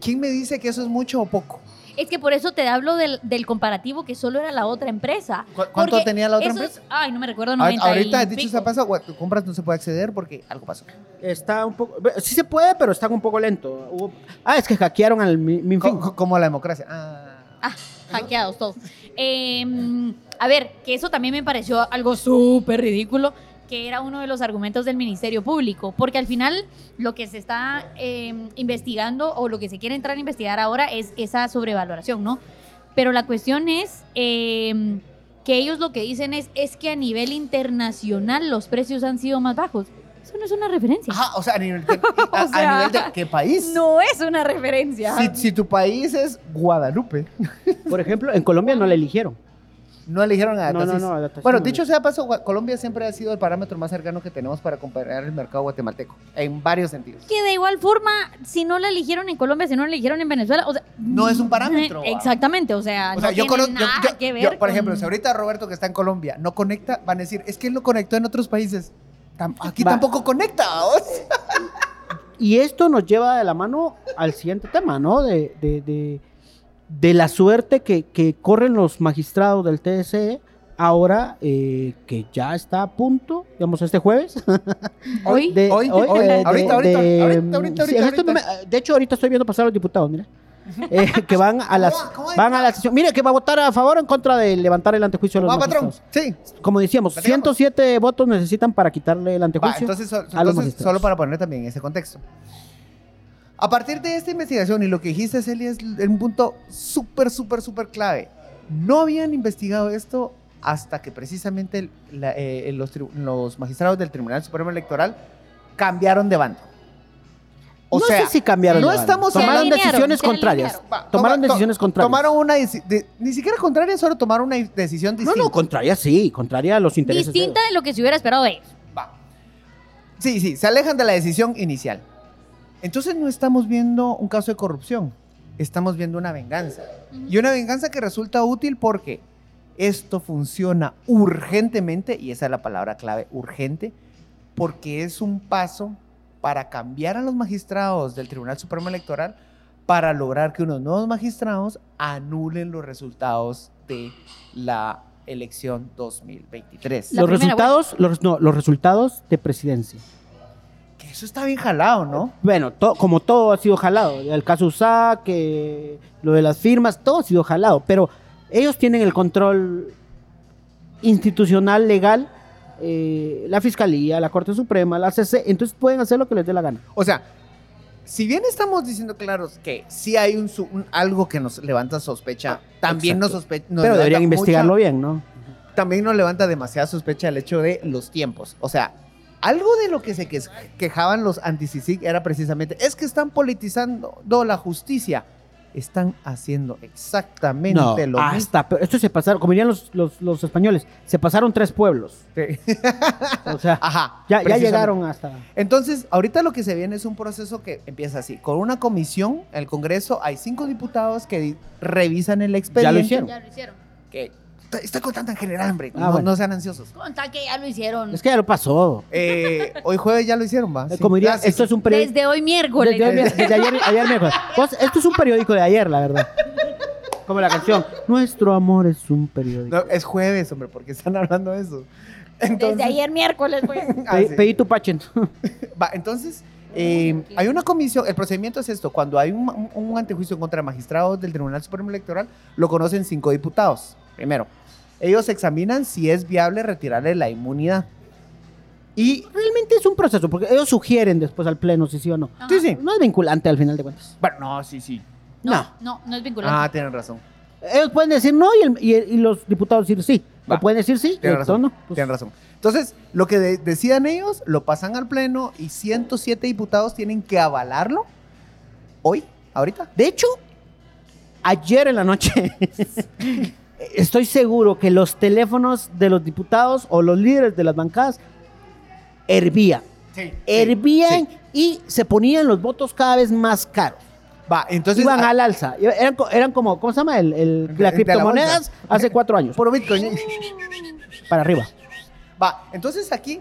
¿Quién me dice que eso es mucho o poco? Es que por eso te hablo del, del comparativo que solo era la otra empresa. ¿Cu- cuánto Porque tenía la otra es- empresa? ay, no me recuerdo, Ahorita, 90 ahorita y dicho paso, gua- tu compras no se puede acceder porque algo pasó. Está un poco. Sí se puede, pero está un poco lento. Hubo- ah, es que hackearon al Mi- Minfin. Co- co- como la democracia. Ah. Ah, hackeados todos. Eh, a ver, que eso también me pareció algo súper ridículo, que era uno de los argumentos del Ministerio Público, porque al final lo que se está eh, investigando o lo que se quiere entrar a investigar ahora es esa sobrevaloración, ¿no? Pero la cuestión es eh, que ellos lo que dicen es, es que a nivel internacional los precios han sido más bajos. Eso no es una referencia. Ajá, o sea, a nivel de, a- sea, nivel de qué país. No es una referencia. Si, si tu país es Guadalupe, Por ejemplo, en Colombia no le eligieron. no eligieron a No, no, no, Bueno, no. dicho sea paso, Colombia siempre ha sido el parámetro más cercano que tenemos para comparar el mercado guatemalteco, en varios sentidos. que de igual forma, si no la eligieron en Colombia, si no la eligieron en Venezuela, o sea, No es un parámetro. Exactamente, o sea, O sea, no yo tiene yo- yo- que yo, ver. por ejemplo, si ahorita Roberto que está en Colombia no conecta, van a decir, es que él lo conectó en otros países. Aquí Va. tampoco conecta. o sea. Y esto nos lleva de la mano al siguiente tema, ¿no? De, de, de, de la suerte que, que corren los magistrados del TSE ahora eh, que ya está a punto, digamos, este jueves. Hoy, de, Hoy, hoy, de- ahorita, de- ahorita, de- ahorita, ahorita, ahorita, este de hecho, ahorita estoy viendo pasar a los diputados, mira. Eh, que van a las van a la sesión. Mire, que va a votar a favor o en contra de levantar el antejuicio de los Va, patrón. magistrados. Sí. Como decíamos, ¿La tiramos? 107 votos necesitan para quitarle el Va, antejuicio. entonces, so- a los entonces, magistrados. solo para poner también ese contexto. A partir de esta investigación y lo que dijiste, Celia, es un punto súper, súper, súper clave. No habían investigado esto hasta que precisamente la- eh, los magistrados del Tribunal Supremo Electoral cambiaron de bando. O no sea, sé si cambiaron. no estamos Tomaron decisiones contrarias. Tomaron toma- to- decisiones contrarias. Tomaron una de- ni siquiera contraria, solo tomaron una decisión No, distinta. no, contraria sí, contraria a los intereses. de distinta de lo que se hubiera esperado de ellos. Va. Sí, sí, se alejan de la decisión inicial. Entonces no estamos viendo un caso de corrupción, estamos viendo una venganza. Y una venganza que resulta útil porque esto funciona urgentemente, y esa es la palabra clave, urgente, porque es un paso para cambiar a los magistrados del Tribunal Supremo Electoral para lograr que unos nuevos magistrados anulen los resultados de la elección 2023. La los primera resultados, los, no, los resultados de presidencia. Que eso está bien jalado, ¿no? Bueno, to- como todo ha sido jalado. El caso USA, que lo de las firmas, todo ha sido jalado. Pero ellos tienen el control institucional, legal, eh, la Fiscalía, la Corte Suprema, la CC, entonces pueden hacer lo que les dé la gana. O sea, si bien estamos diciendo claros que sí hay un, algo que nos levanta sospecha, también nos Exacto. sospecha. Pero deberían investigarlo bien, ¿no? También nos levanta demasiada sospecha el hecho de los tiempos. O sea, algo de lo que se que- quejaban los anti-CICIG era precisamente, es que están politizando la justicia. Están haciendo exactamente No, lo mismo. hasta, pero esto se pasaron, como dirían los, los, los españoles, se pasaron tres pueblos. Sí. O sea, Ajá. ya, ya llegaron hasta... Entonces, ahorita lo que se viene es un proceso que empieza así. Con una comisión, en el Congreso hay cinco diputados que revisan el expediente. lo hicieron. Ya lo hicieron. Que está- está contando en general, hombre. Ah, no, bueno. no sean ansiosos. Con tal que ya lo hicieron. Es que ya lo pasó. Eh, hoy jueves ya lo hicieron, va. Sí. Como diría, sí, esto es un periódico... Desde hoy miércoles. Desde, ayer- desde ayer, ayer miércoles. Pues, esto es un periódico de ayer, la verdad. Como la canción. Nuestro amor es un periódico. No, es jueves, hombre, porque están hablando de eso. Entonces, Desde ayer miércoles, pues. Ah, sí. Pedí tu pachen. Va, entonces, eh, hay una comisión, el procedimiento es esto, cuando hay un, un- un antejuicio contra magistrados del Tribunal Supremo Electoral, lo conocen cinco diputados. Primero, ellos examinan si es viable retirarle la inmunidad. Y, Realmente es un proceso, porque ellos sugieren después al pleno si sí o no. Ajá. sí, sí. No es vinculante al final de cuentas. Bueno, no, sí, sí. No, no, no es vinculante. Ah, tienen razón. Ellos pueden decir no y, el- y el- y los diputados decir sí. Va. O pueden decir sí y Tienen el razón. no. Pues, Tienen razón. Entonces, lo que de- decidan ellos, lo pasan al Pleno y 107 diputados tienen que avalarlo hoy, ahorita. De hecho, ayer en la noche estoy seguro que los teléfonos de los diputados o los líderes de las bancadas hervían. Sí. Hervían y se ponían los votos cada vez más caros. Va, entonces. Iban ah, al alza. Eran, co- eran como, ¿cómo se llama? El, el- las la criptomonedas hace cuatro años. Puro Bitcoin. Para arriba. Va, entonces aquí,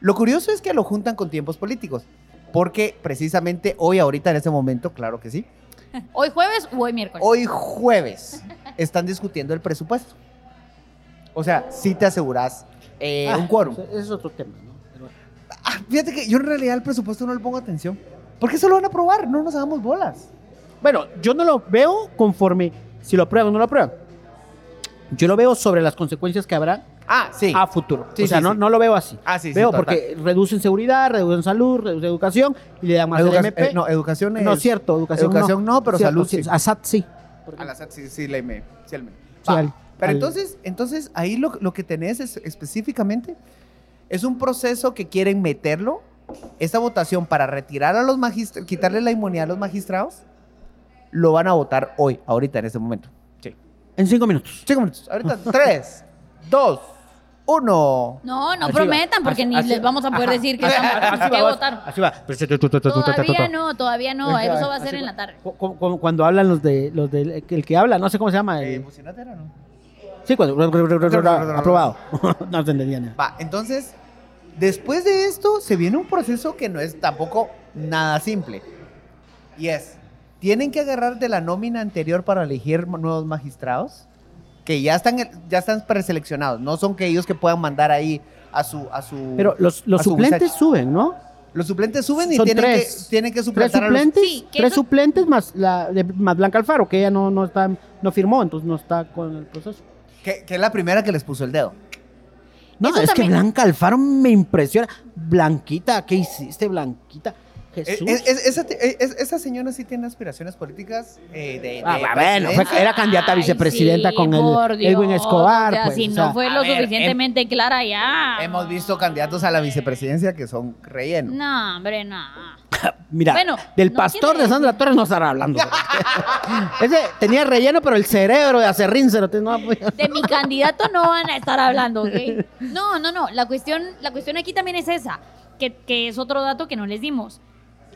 lo curioso es que lo juntan con tiempos políticos. Porque precisamente hoy, ahorita, en este momento, claro que sí. ¿Hoy jueves o hoy miércoles? Hoy jueves están discutiendo el presupuesto. O sea, si te aseguras eh, Ah, un quórum. Ese es otro tema, ¿no? Pero- Ah, fíjate que yo en realidad al presupuesto no le pongo atención. Porque eso lo van a aprobar, no nos hagamos bolas. Bueno, yo no lo veo conforme si lo aprueban o no lo aprueban. Yo lo veo sobre las consecuencias que habrá Ah, sí. a futuro. Sí, o sea, sí, no, no lo veo así. Ah, veo total. porque reducen seguridad, reducen salud, reducen educación y le dan más Educa- al MP. eh, no, educación es... No, cierto, educación, Educación no, pero salud sí. ASAT sí. A la SAT sí, sí, le me, sí, Va, al- pero al- entonces, entonces ahí lo, lo que tenés es, específicamente es un proceso que quieren meterlo, esta votación para retirar a los magistrados, quitarle la inmunidad a los magistrados, lo van a votar hoy, ahorita, en este momento. Sí. En cinco minutos. Cinco minutos. Ahorita, tres, dos, uno. No, no Así prometan, va. porque Así- ni así les va. vamos a poder decir que, estamos, Así que va, votaron. así va. Todavía no, todavía no. Va, Eso va a ser en va. la tarde. Cu- cu- cu- Cuando hablan los de los de el que habla, no sé cómo se llama. Eh, el- ¿emocionate era, no? sí, cuando aprobado. no se entendía nada. Va, entonces, después de esto, se viene un proceso que no es tampoco nada simple. Y es, tienen que agarrar de la nómina anterior para elegir nuevos magistrados, que ya están, ya están preseleccionados, no son que ellos que puedan mandar ahí a su... A su Pero los, los suplentes suben, ¿no? Los suplentes suben y Son tienen tres. que, tienen que Tres suplantar a los... suplentes, Sí, tres suplentes más la de, más Blanca Alfaro, que ella no, no está, no firmó, entonces no está con el proceso. Que, que es la primera que les puso el dedo. No, Eso es también- que Blanca Alfaro me impresiona. Blanquita, ¿qué hiciste, Blanquita? Jesús. Eh, es- esa, es- esa señora sí tiene aspiraciones políticas eh, de, de Ah, bueno, fue- era candidata a Ay, vicepresidenta sí, con el Edwin Escobar. o sea, pues, si o no sea, fue a lo ver, em- suficientemente clara ya. Hemos visto candidatos a la vicepresidencia que son rellenos. No, hombre, no. Mira, Bueno, del no pastor quiere de Sandra Torres no estará hablando. Ese tenía relleno, pero el cerebro de acerrín se lo tenía- no, pues, De mi candidato no van a estar hablando, ¿ok? No, no, no. La cuestión, la cuestión aquí también es esa, que, que es otro dato que no les dimos.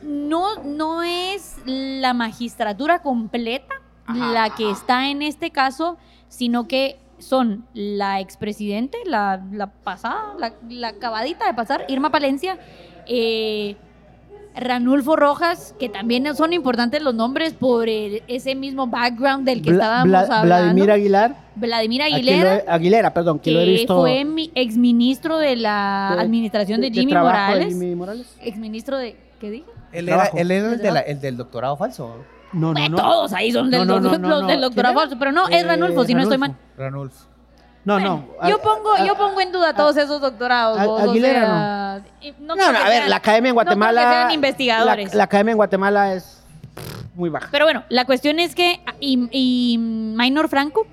No, no es la magistratura completa la que está en este caso, sino que son la expresidente, la, la pasada, la, la acabadita de pasar, Irma Palencia, eh, Ranulfo Rojas, que también son importantes los nombres por el- ese mismo background del que Bla- estábamos Bla- hablando. Vladimir Aguilar. Vladimir aquí lo Aguilera, he- Aguilera, perdón, que lo he que visto. fue mi exministro de la de- administración de, de Jimmy trabajo de Morales. Jimmy Morales. Exministro de. ¿Qué dije? Él era, él era el, ¿De de la- el del doctorado falso. No, no, no. Todos ahí son del, No, no, no, no, los no. del doctorado falso, pero no, es Eh, Ranulfo, si no estoy mal. Ranulfo. Ranulf. No, Bueno, no. yo A- pongo, a- yo pongo en duda todos esos doctorados. A- vos, o sea, No, no, que a ver, sean- la academia en no Guatemala. sean investigadores. La, la academia en Guatemala es muy baja. Pero bueno, la cuestión es que, y, y Minor Franco,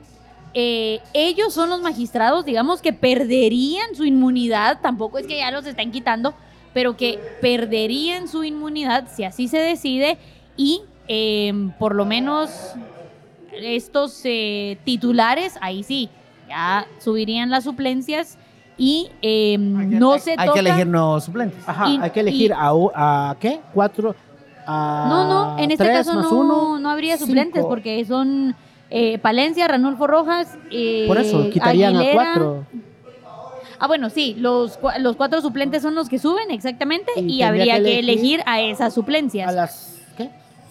eh, ellos son los magistrados, digamos, que perderían su inmunidad, tampoco es que ya los estén quitando, pero que perderían su inmunidad si así se decide y eh, por lo menos estos eh, titulares, ahí sí, ya subirían las suplencias y eh, no se Hay toca... que elegir nuevos suplentes. Ajá, y- hay que elegir y- a, a, ¿qué? Cuatro. A No, no, en este caso no, uno, no habría cinco. suplentes porque son eh, Palencia, Ranulfo Rojas. eh, Por eso, quitarían Aguilera. a cuatro. Ah, bueno, sí, los, cua- los cuatro suplentes son los que suben, exactamente, Y habría que que elegir a esas suplencias. A las. ¿Qué?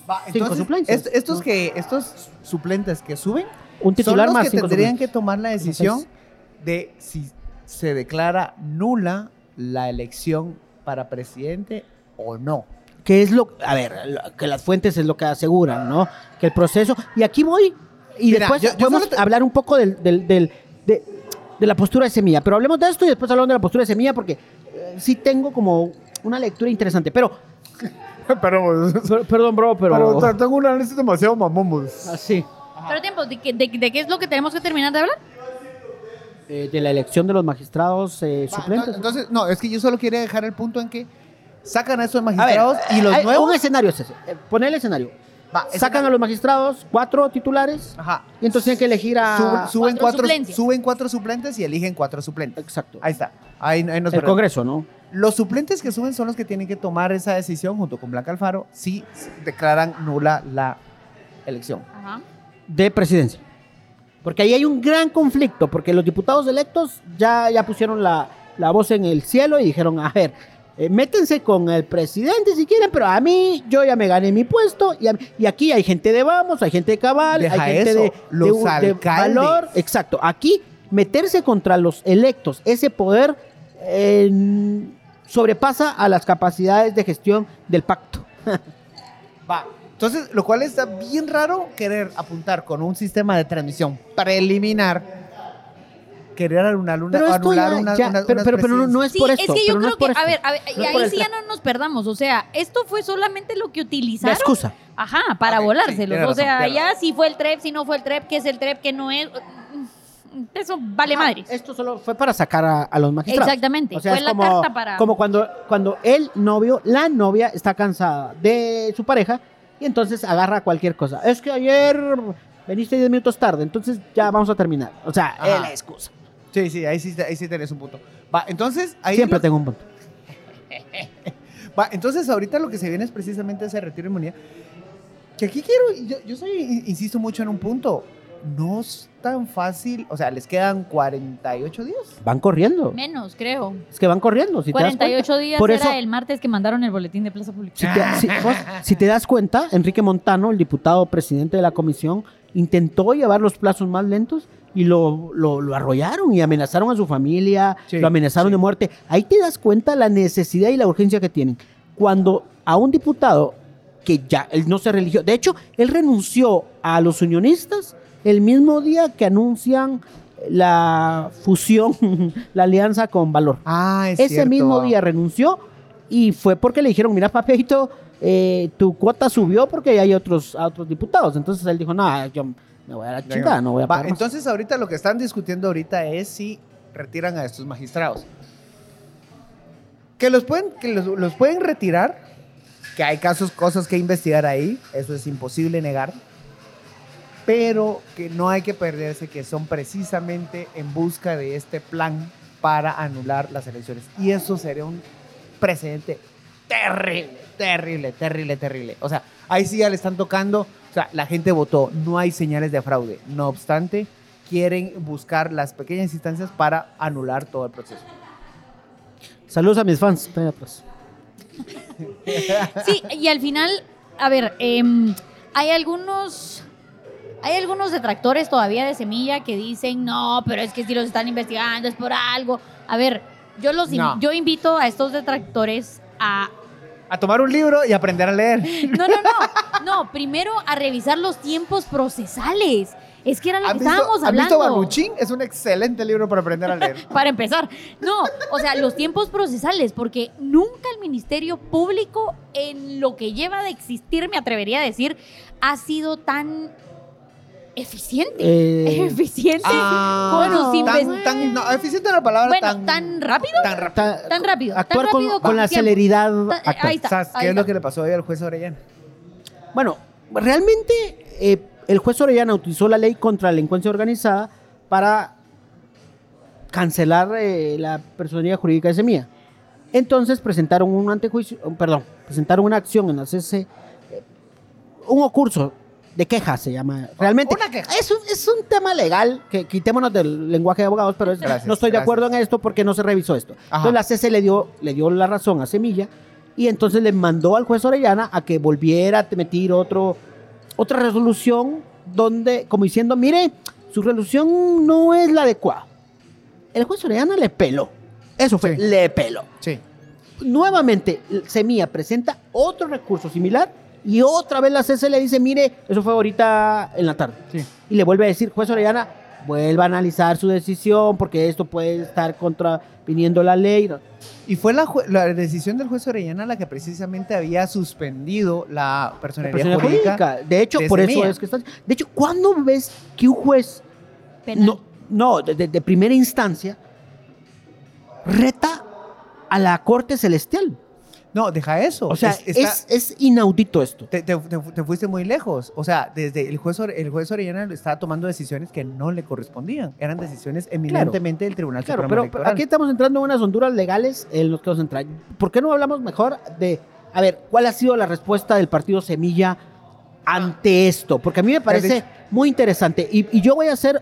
Va, Cinco est- estos, ¿no? que, estos suplentes que suben Un titular son los más que cinco tendrían suplentes. que tomar la decisión de si se declara nula la elección para presidente o no. que es lo, a ver, lo- que las fuentes es lo que aseguran, ¿no? Que el proceso, y aquí voy, y Mira, después yo- yo podemos te- hablar un poco del, del, del- de, de la postura de Semilla, pero hablemos de esto y después hablamos de la postura de Semilla porque eh, sí tengo como una lectura interesante, pero, Pero, per- perdón, bro, pero, tengo un análisis demasiado mamomos. así, Pero tiempo, ¿de, qué- de- de qué es lo que tenemos que terminar de hablar? eh, de la elección de los magistrados eh, suplentes. Entonces, no, es que yo solo quería dejar el punto en que sacan a ver, magistrados y los hay- nuevos. Un escenario es ese, eh, poner el escenario. Va, Sacan a los magistrados, cuatro titulares, Ajá. y entonces tienen que elegir a... Suben, suben Cuatro cuatro, suben cuatro suplentes y eligen cuatro suplentes. Exacto. Ahí está. Ahí, ahí nos el. Congreso, ¿no? Los suplentes que suben son los que tienen que tomar esa decisión junto con Blanca Alfaro si declaran nula la elección. Ajá. de presidencia. Porque ahí hay un gran conflicto, porque los diputados electos ya, ya pusieron la, la voz en el cielo y dijeron, a ver, eh, métense con el presidente si quieren, pero a mí yo ya me gané mi puesto y, a- y aquí hay gente de Vamos, hay gente de Cabal, Deja hay gente eso, de, los de- de alcaldes. valor. Exacto, aquí meterse contra los electos, ese poder eh, sobrepasa a las capacidades de gestión del pacto. Va. Entonces, lo cual está bien raro querer apuntar con un sistema de transmisión preliminar, querer anular una, Pero anular ya- una- ya, pero, pero, pero no, es Sí, por es esto. que yo no creo es que, a ver, a ver, No es ahí sí ya no nos perdamos. O sea, esto fue solamente lo que La utilizaron. excusa. Ajá, para Ok, sí, volárselos. o razón, sea, tiene ya razón. si fue el TREP, si no fue el TREP, qué es el TREP, qué no es. Eso vale Ajá, madres. Esto solo fue para sacar a, a los magistrados. Exactamente, O sea, fue es la como, carta para- como cuando, cuando el novio, la novia está cansada de su pareja y entonces agarra cualquier cosa. Es que ayer veniste 10 minutos tarde, entonces ya vamos a terminar. O sea, es la excusa. Sí, sí, ahí sí, ahí sí tenés un punto. Va, entonces, ahí Siempre lo- tengo un punto. Va, entonces ahorita lo que se viene es precisamente ese retiro de inmunidad. Que aquí quiero, yo, yo soy, insisto mucho en un punto. No es tan fácil, o sea, les quedan 48 días. Van corriendo. Menos, creo. Es que van corriendo. Si te das 48 cuenta. días Por era eso- el martes que mandaron el boletín de Plaza Pública. Si te, si- vos- si te das cuenta, Enrique Montano, el diputado presidente de la comisión, intentó llevar los plazos más lentos y lo, lo, lo arrollaron y amenazaron a su familia, Sí, lo amenazaron sí. de muerte. Ahí te das cuenta la necesidad y la urgencia que tienen. Cuando a un diputado que ya él no se religió, de hecho, él renunció a los unionistas el mismo día que anuncian la fusión, la alianza con Valor. Ah, es Ese cierto. mismo día renunció y fue porque le dijeron, mira, papito, eh, tu cuota subió porque hay otros, otros diputados. Entonces él dijo, no, yo me voy a la chingada, no voy a pagar más". entonces ahorita lo que están discutiendo ahorita es si retiran a estos magistrados. Que los pueden, que los, los pueden retirar, que hay casos, cosas que investigar ahí, eso es imposible negar, pero que no hay que perderse que son precisamente en busca de este plan para anular las elecciones. Y eso sería un precedente terrible, terrible, terrible, terrible. O sea, ahí sí ya le están tocando, sea, la gente votó, no hay señales de fraude. No obstante, quieren buscar las pequeñas instancias para anular todo el proceso. Saludos a mis fans. Pues. Sí, y al final, a ver, em, hay algunos. Hay algunos detractores todavía de semilla que dicen, no, pero es que si los están investigando es por algo. A ver, yo los No. yo invito a estos detractores a. A tomar un libro y aprender a leer. No, no, no. No, primero a revisar los tiempos procesales. Es que era lo ¿Han que visto, estábamos ¿han visto hablando. Babuchín? Es un excelente libro para aprender a leer. Para empezar, no, o sea, los tiempos procesales, porque nunca el Ministerio Público, en lo que lleva de existir, me atrevería a decir, ha sido tan eficiente. Eh, eficiente Ah, con tan, no, eficiente es la palabra Bueno, tan, tan rápido. tan Tan rápido, Actuar tan con, rápido con con la tiempo. celeridad. Ta- actual. ahí está. ¿Sabes qué ahí es lo que le pasó hoy al juez Orellana? Bueno, realmente eh, el juez Orellana utilizó la ley contra la delincuencia organizada para cancelar eh, la personalidad jurídica de Semilla. Entonces presentaron un antejuicio, perdón, presentaron una acción en la CC, eh, un ocurso de quejas se llama. Realmente Una queja. Es, un, es un tema legal, que quitémonos del lenguaje de abogados, pero es- Gracias, no estoy de acuerdo en esto porque no se revisó esto. Ajá. Entonces la CC le dio, le dio la razón a Semilla y entonces le mandó al juez Orellana a que volviera a emitir otro, otra resolución donde, como diciendo, mire, su resolución no es la adecuada. El juez Orellana le peló. Eso fue, Sí. le peló. Sí. Nuevamente, Semilla presenta otro recurso similar y otra vez la CC le dice, mire, eso fue ahorita en la tarde. Sí. Y le vuelve a decir, juez Orellana, vuelva a analizar su decisión porque esto puede estar contraviniendo la ley. Y fue la, la decisión del juez Orellana la que precisamente había suspendido la La personalidad persona jurídica. jurídica. De hecho, de por eso es que está. De hecho, ¿cuándo ves que un juez Penal. no, no de, de- de primera instancia reta a la corte celestial? No, deja eso. O sea, Es- está- es, es inaudito esto. te, te- te- te fuiste muy lejos. O sea, desde el juez, el juez Orellana estaba tomando decisiones que no le correspondían. Eran decisiones eminentemente del Tribunal Claro, Supremo pero, aquí estamos entrando en unas honduras legales en los que vamos a entrar. ¿Por qué no hablamos mejor de, a ver, cuál ha sido la respuesta del partido Semilla ante esto? Porque a mí me parece muy interesante. Y, y yo voy a hacer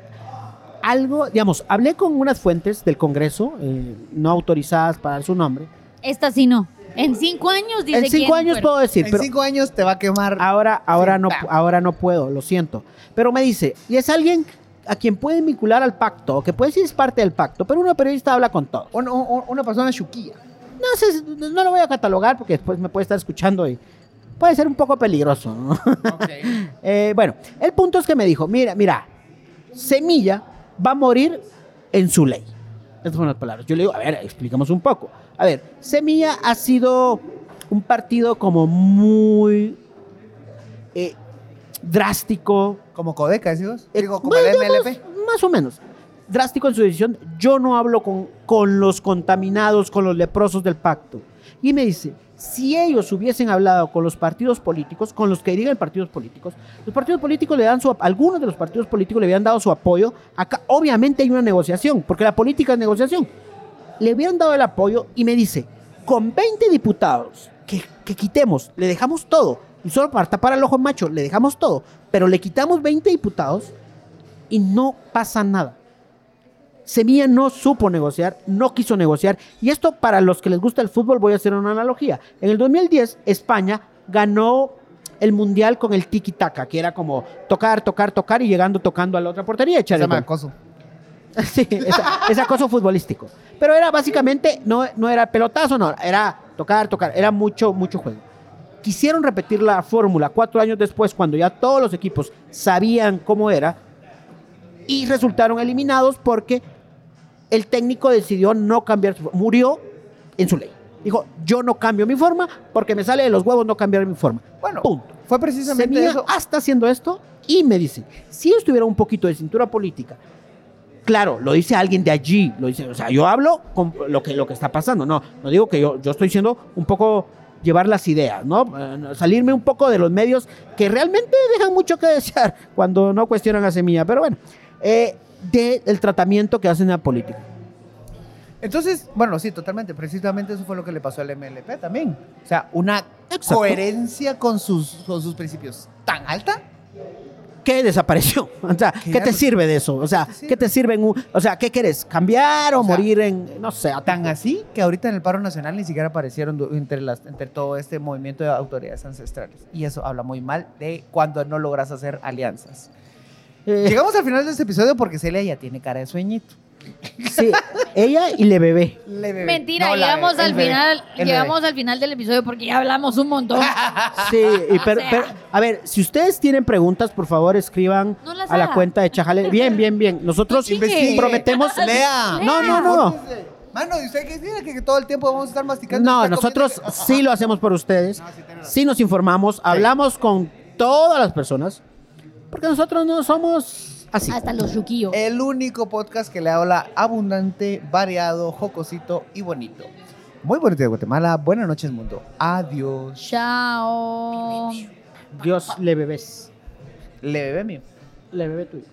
algo, digamos, hablé con unas fuentes del Congreso, eh, no autorizadas para dar su nombre. Esta sí no. En cinco años dice En cinco quién años puedo decir, en pero cinco años te va a quemar. ahora, ahora, no, ahora no puedo, lo siento. Pero me dice, y es alguien a quien pueden vincular al pacto, o que puede decir es parte del pacto, pero una periodista habla con todo. Un- un- una persona chuquilla. No sé, no lo voy a catalogar porque después me puede estar escuchando y puede ser un poco peligroso. ¿no? Eh, bueno, el punto es que me dijo, mira, mira, Semilla va a morir en su ley. Estas fueron las palabras. Yo le digo, a ver, explicamos un poco. A ver, Semilla ha sido un partido como muy eh, drástico, Como Codeca, decimos. eh, Digo, como el MLP. Más o menos. Drástico en su decisión. Yo no hablo con, con los contaminados, con los leprosos del pacto. Y me dice, si ellos hubiesen hablado con los partidos políticos, con los que dirigen partidos políticos, los partidos políticos le dan su, algunos de los partidos políticos le habían dado su apoyo. Acá obviamente hay una negociación, porque la política es negociación. Le hubieran dado el apoyo y me dice, con 20 diputados que, que quitemos, le dejamos todo, y solo para tapar al ojo macho, le dejamos todo, pero le quitamos 20 diputados y no pasa nada. Semilla no supo negociar, no quiso negociar. Y esto para los que les gusta el fútbol voy a hacer una analogía. En el 2010 España ganó el mundial con el tiki-taka, que era como tocar, tocar, tocar y llegando tocando a la otra portería Se llama gol. acoso. Sí, esa- es acoso futbolístico. Pero era básicamente, no, no era pelotazo, no, era tocar, tocar, era mucho, mucho juego. Quisieron repetir la fórmula cuatro años después, cuando ya todos los equipos sabían cómo era, y resultaron eliminados porque el técnico decidió no cambiar su murió en su ley. Dijo, yo no cambio mi forma porque me sale de los huevos no cambiar mi forma. Bueno, Punto. fue precisamente Semilla eso. hasta haciendo esto y me dice, si ellos tuvieran un poquito de cintura política, claro, lo dice alguien de allí, lo dice, o sea, yo hablo con lo que, lo que está pasando, no, no digo que yo, yo estoy siendo un poco llevar las ideas, ¿no? Eh, salirme un poco de los medios que realmente dejan mucho que desear cuando no cuestionan a Semilla, pero bueno, eh, del tratamiento que hacen a la política. Entonces, bueno, sí, totalmente. Precisamente eso fue lo que le pasó al MLP también. O sea, una Exacto. coherencia con sus, con sus principios tan alta ¿qué desapareció? O sea, ¿qué, ¿Qué? te sirve de eso? O sea, ¿Qué te ¿qué te sirve en un, o sea, ¿qué quieres? ¿Cambiar o, O sea, morir en, no sé, Tan así que ahorita en el paro nacional ni siquiera aparecieron entre, las, entre todo este movimiento de autoridades ancestrales. Y eso habla muy mal de cuando no logras hacer alianzas. Eh, Llegamos al final de este episodio porque Celia ya tiene cara de sueñito. Sí, ella y le bebé. Le bebé. Mentira, No, llegamos bebé, al final, llegamos al final del episodio porque ya hablamos un montón. Sí, y pero, sea. pero, a ver, si ustedes tienen preguntas, por favor, escriban No a la cuenta de Chajale. Bien, bien, bien. Nosotros prometemos. Lea. No, no, no. Mano, ¿y usted qué dice? Que, que todo el tiempo vamos a estar masticando. No, nosotros comiendo? sí lo hacemos por ustedes. No. Sí nos informamos, hablamos con todas las personas, porque nosotros no somos así. Hasta los yuquillos. El único podcast que le habla abundante, variado, jocosito y bonito. Muy bonito de Guatemala. Buenas noches, mundo. Adiós. Chao. Dios le bebés. Le bebé mío. Le bebé tuyo.